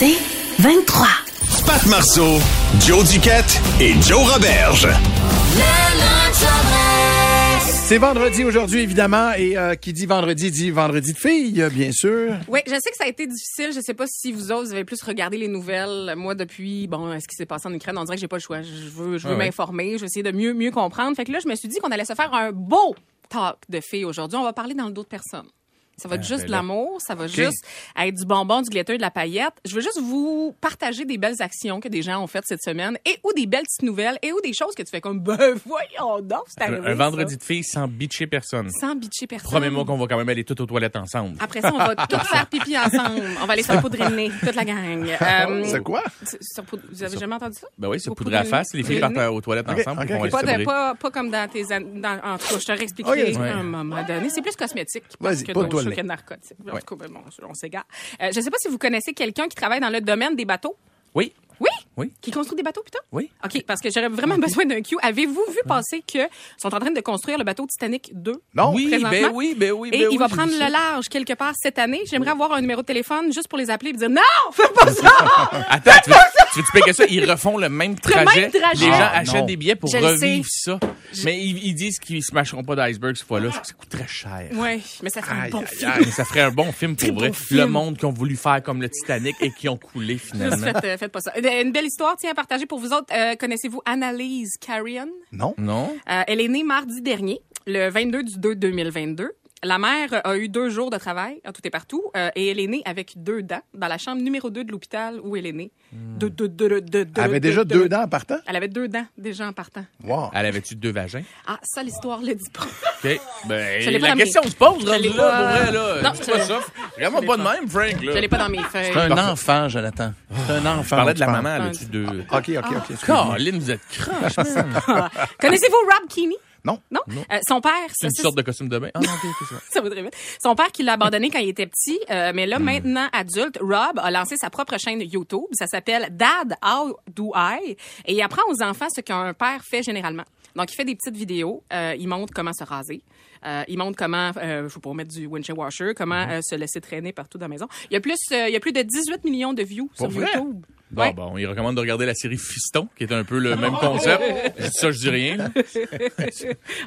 C'est 23. Pat Marceau, Joe Duquette et Joe Roberge. C'est vendredi aujourd'hui, évidemment, et euh, qui dit vendredi dit vendredi de filles, bien sûr. Oui, je sais que ça a été difficile. Je sais pas si vous autres, vous avez plus regardé les nouvelles. Moi, depuis, bon, ce qui s'est passé en Ukraine, on dirait que j'ai pas le choix. Je veux, je veux Ah ouais. m'informer. Je vais essayer de mieux, mieux comprendre. Fait que là, je me suis dit qu'on allait se faire un beau talk de filles aujourd'hui. On va parler dans le dos de personnes. Ça va être juste ben de l'amour, ça va juste être du bonbon, du glitter, de la paillette. Je veux juste vous partager des belles actions que des gens ont faites cette semaine et ou des belles petites nouvelles et ou des choses que tu fais comme, ben voyons donc, c'est arrivé. Un, un vendredi ça. de filles sans bitcher personne. Sans bitcher personne. Promets-moi qu'on va quand même aller toutes aux toilettes ensemble. Après ça, on va tous faire pipi ensemble. On va aller se poudrer le nez, toute la gang. Euh, C'est quoi? Vous avez jamais entendu ça? Ben oui, se poudrer à la face, les filles Le partent nez. aux toilettes ensemble, Pas, de, célébrer. pas, pas comme dans tes... Dans, en tout cas, je te réexpliquerai à un moment donné. C'est plus cosmétique Vas-y, que pas de d'autres le que narcotique. En tout cas, ben bon, on s'égare. Euh, je sais pas si vous connaissez quelqu'un qui travaille dans le domaine des bateaux. Oui, Oui? Oui. Qui construit des bateaux, putain? oui. OK, parce que j'aurais vraiment besoin d'un cue. Avez-vous vu passer que sont en train de construire le bateau Titanic 2? Non? Oui, ben oui, ben oui, Et ben oui, il va prendre le large quelque part cette année. J'aimerais avoir un numéro de téléphone juste pour les appeler et dire non, fais pas ça! Attends, tu veux, tu veux te payer ça? Ils refont le même trajet. même trajet. Les gens Ah, achètent non. des billets pour Je le revivre ça. Mais ils, ils disent qu'ils se mâcheront pas d'iceberg cette fois-là. Ça coûte très cher. Oui, mais ça fait un Aïe, bon aïe, film. Mais ça ferait un bon film pour vrai. Le monde qui ont voulu faire comme le Titanic et qui ont coulé Juste finalement. faites, euh, faites pas ça. Euh, Une belle histoire, tiens, à partager pour vous autres. Euh, Connaissez-vous Annalise Carrion? Non? Non? Euh, elle est née mardi dernier, le 22 du 2 2022. La mère a eu deux jours de travail, à tout et partout, euh, et elle est née avec deux dents dans la chambre numéro 2 de l'hôpital où elle est née. Elle avait deux, déjà deux. deux dents en partant? Elle avait deux dents déjà en partant. Wow. Elle avait-tu deux vagins? Ah, ça, l'histoire le dit pas. OK. Ben, Je la dans mes- question se pose, rendu là, pas- pour vrai, là. Non, je pas ça. Regarde-moi je pas de même, Frank, là. Je l'ai pas dans mes feuilles. C'est un Parfait. enfant, Jonathan. C'est un enfant. Je parlais de la maman, elle a-tu deux... OK, OK, OK. excuse-moi. Caroline, vous êtes croche. Connaissez-vous Rob Keeney? Non? Non? Euh, son père, C'est une ça, sorte de costume de bain. Ah non, OK, OK, c'est vrai. ça très vite. Son père qui l'a abandonné quand il était petit, euh, mais là maintenant adulte, Rob a lancé sa propre chaîne YouTube. Ça s'appelle Dad How Do I? Et il apprend aux enfants ce qu'un père fait généralement. Donc il fait des petites vidéos, euh, il montre comment se raser. Euh, il montre comment, euh, je sais pas, mettre du windshield washer, comment euh, se laisser traîner partout dans la maison. Il y a plus, euh, il y a plus de 18 millions de views sur vrai? YouTube. Bon, Ouais. bon, il recommande de regarder la série Fiston, qui est un peu le même concept. Je dis ça, je dis rien. là.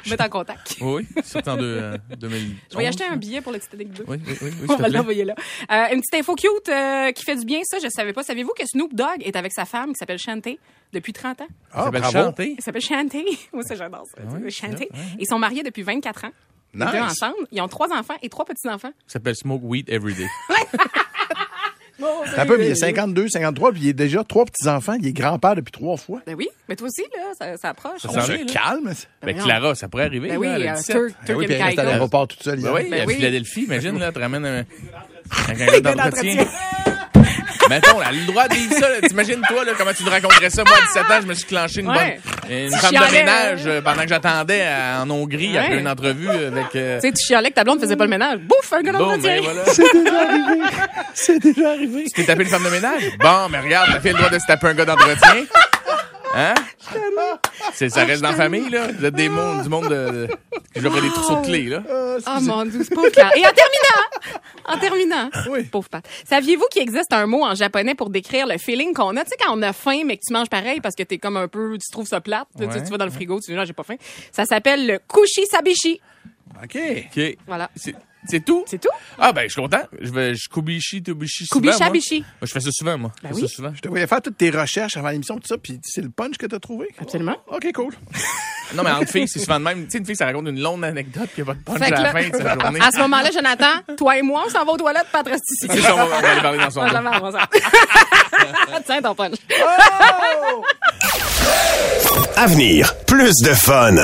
Mettre en contact. Oui, sorti en deux, euh, 2011. Je vais y acheter un billet pour le Titanic 2. Oui, oui, oui, oui, On va l'envoyer là. Euh, une petite info cute euh, qui fait du bien, ça, je savais pas. Savez-vous que Snoop Dogg est avec sa femme qui s'appelle Shantae depuis 30 ans? Ah, Ça s'appelle chanter. Elle s'appelle Shantae. Moi, ça, j'adore ça. ouais, Shantae. c'est vrai, Ils sont mariés depuis 24 ans. Nice. deux ensemble. Ils ont trois enfants et trois petits-enfants. Ça s'appelle Smoke Weed Every Day. Un peu, mais il est 52, 53, puis il est déjà trois petits-enfants. Il est grand-père depuis trois fois. Ben oui, mais toi aussi, là, ça, ça approche. Ça On s'en se vient, là. calme. Ben, voyons. Clara, ça pourrait arriver. Ben oui, là, elle a 17. Turk, Turk oui, puis elle reste à l'aéroport toute seule. Ben oui, Ben à oui. Philadelphie, imagine, là, tu ramènes un, un d'entretien. Mettons, elle a le droit de vivre ça. là. T'imagines, toi, là, comment tu te raconterais ça? Moi, à 17 ans, je me suis clenché une Ouais. bonne, une Tu femme de ménage euh, pendant que j'attendais en Hongrie Ouais. après une entrevue avec, euh, Tu sais, tu chialais que ta blonde faisait pas le ménage. Bouf, un gars bon, d'entretien. ben voilà. C'est déjà arrivé. C'est déjà arrivé. Tu t'es tapé une femme de ménage? Bon, mais regarde, la fille a le droit de se taper un gars d'entretien. Hein? C'est, ça reste dans la famille, là. Vous êtes des mondes, du monde de, que j'offre des trousseaux de clés, là. Oh mon dieu, c'est pauvre Claire. Et en terminant, en terminant, Oui. pauvre Pat, saviez-vous qu'il existe un mot en japonais pour décrire le feeling qu'on a? Tu sais, quand on a faim, mais que tu manges pareil parce que t'es comme un peu, tu trouves ça plate, tu- Ouais. tu, vas dans le frigo, tu dis, non, j'ai pas faim. Ça s'appelle le kushi sabishi. OK. OK. Voilà. C'est, tout? C'est tout? Ah, ben, je suis content. Je vais, je kubishi, tubishi souvent, Kubi moi. je fais ça souvent, moi. Ben je fais oui. ça souvent. Je te voyais faire toutes tes recherches avant l'émission, tout ça, puis c'est le punch que t'as trouvé. Absolument. OK, cool. Non, mais entre filles, c'est souvent de même. Tu sais, une fille, ça raconte une longue anecdote, puis il n'y a pas de punch à la là- fin de sa journée. À ce moment-là, Jonathan, toi et moi, on s'en va aux toilettes, Pat reste ici. C'est ça, on va, on va aller parler dans son. Tiens ton punch. Avenir, plus de fun.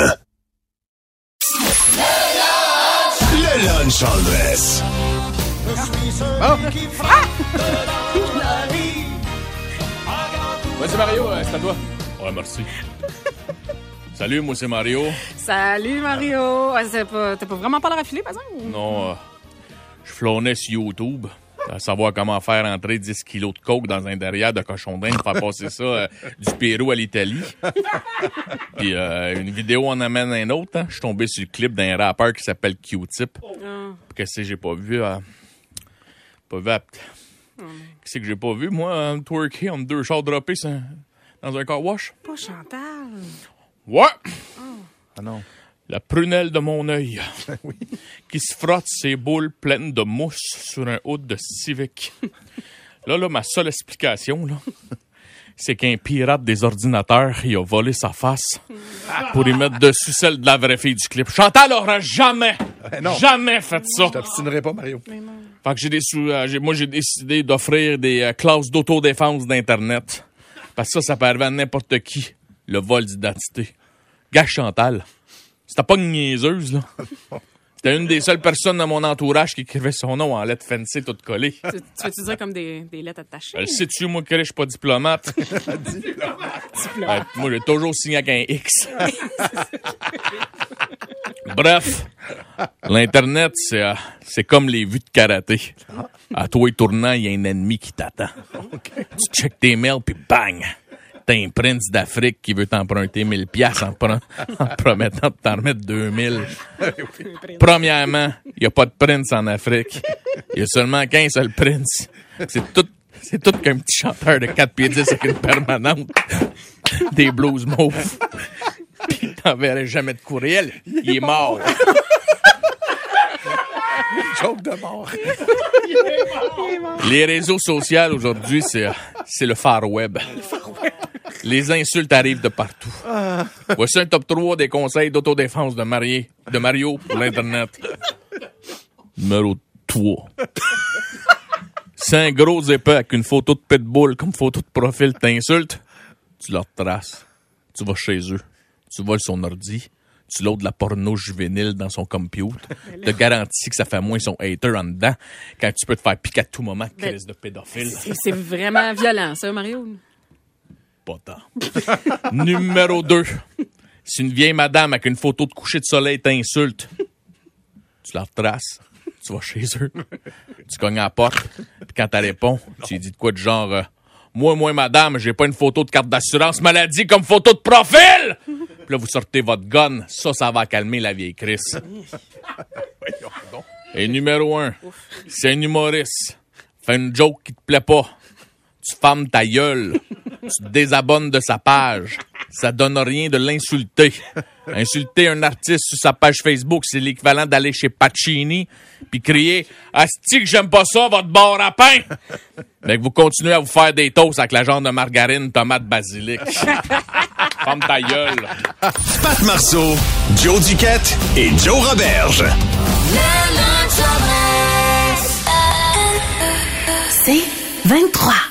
Lunch en dress. Ouais, c'est Mario, c'est à toi. Ouais, merci. Salut, moi c'est Mario. Salut, Mario. Ah, pas- T'as pas vraiment pas l'air affilé, par exemple? Non, euh, je flânais sur YouTube à savoir comment faire entrer 10 kilos de coke dans un derrière de cochon d'Inde pour faire passer ça euh, du Pérou à l'Italie. Puis euh, une vidéo en amène un autre. hein. Je suis tombé sur le clip d'un rappeur qui s'appelle Q-Tip. Qu'est-ce que j'ai pas vu? euh, pas vu. à- Qu'est-ce que j'ai pas vu? Moi, euh, twerker entre deux chars droppés dans un car wash? Pas Chantal. Ouais! Ah non. La prunelle de mon œil. Qui se frotte ses boules pleines de mousse sur un hood de Civic. Là, là, ma seule explication, là, c'est qu'un pirate des ordinateurs, il a volé sa face pour y mettre dessus celle de la vraie fille du clip. Chantal aura jamais, non. jamais fait ça. Je t'obstinerai pas, Mario. Fait que j'ai des sous, euh, j'ai- moi, j'ai décidé d'offrir des euh, classes d'autodéfense d'Internet. Parce que ça, ça peut arriver à n'importe qui, le vol d'identité. Gars Chantal, c'était pas une niaiseuse, là. C'était une des seules personnes dans mon entourage qui écrivait son nom en lettres fancy toutes collées. Tu, tu veux-tu dire comme des, des lettres attachées? Elle sait-tu, moi, que je suis pas diplomate? Ouais, moi, j'ai toujours signé avec un X. Bref, l'Internet, c'est euh, c'est comme les vues de karaté. À toi et tournant, il y a un ennemi qui t'attend. Tu checkes tes mails, puis bang! Un prince d'Afrique qui veut t'emprunter 1000 piastres en, en promettant de t'en remettre 2000. Premièrement, il n'y a pas de prince en Afrique. Il y a seulement qu'un seul prince. C'est tout, c'est tout qu'un petit chanteur de 4 pieds 10 avec une permanente. Des blues mauves. Puis il t'enverrait jamais de courriel. Il est mort. Joke de mort. Les réseaux sociaux aujourd'hui, c'est, c'est le far web. Les insultes arrivent de partout. Voici un top 3 des conseils d'autodéfense de, Marié, de Mario pour l'Internet. Numéro 3. Si un gros épais avec une photo de pitbull comme photo de profil t'insulte, tu leur traces. Tu vas chez eux. Tu voles son ordi. Tu loads de la porno juvénile dans son computer. Te garantis que ça fait moins son hater en dedans quand tu peux te faire piquer à tout moment Ben, crise de pédophile. C'est c'est vraiment violent, ça, Mario. Pas tant. Numéro 2. Si une vieille madame avec une photo de coucher de soleil t'insulte, tu la retraces, tu vas chez eux, tu cognes à la porte, puis quand elle répond, tu lui dis de quoi de genre euh, Moi, moi, madame, j'ai pas une photo de carte d'assurance maladie comme photo de profil! Puis là, vous sortez votre gun, ça, ça va calmer la vieille Chris. Et numéro 1, c'est un humoriste. Fait une joke qui te plaît pas. Tu fermes ta gueule. Tu te désabonnes de sa page. Ça donne rien de l'insulter. Insulter un artiste sur sa page Facebook, c'est l'équivalent d'aller chez Pacini puis crier Asti que j'aime pas ça, votre bar à pain! Mais que vous continuez à vous faire des toasts avec la genre de margarine, tomate, basilic. Ferme ta gueule. Pat Marceau, Joe Duquette et Joe Roberge. C'est 23.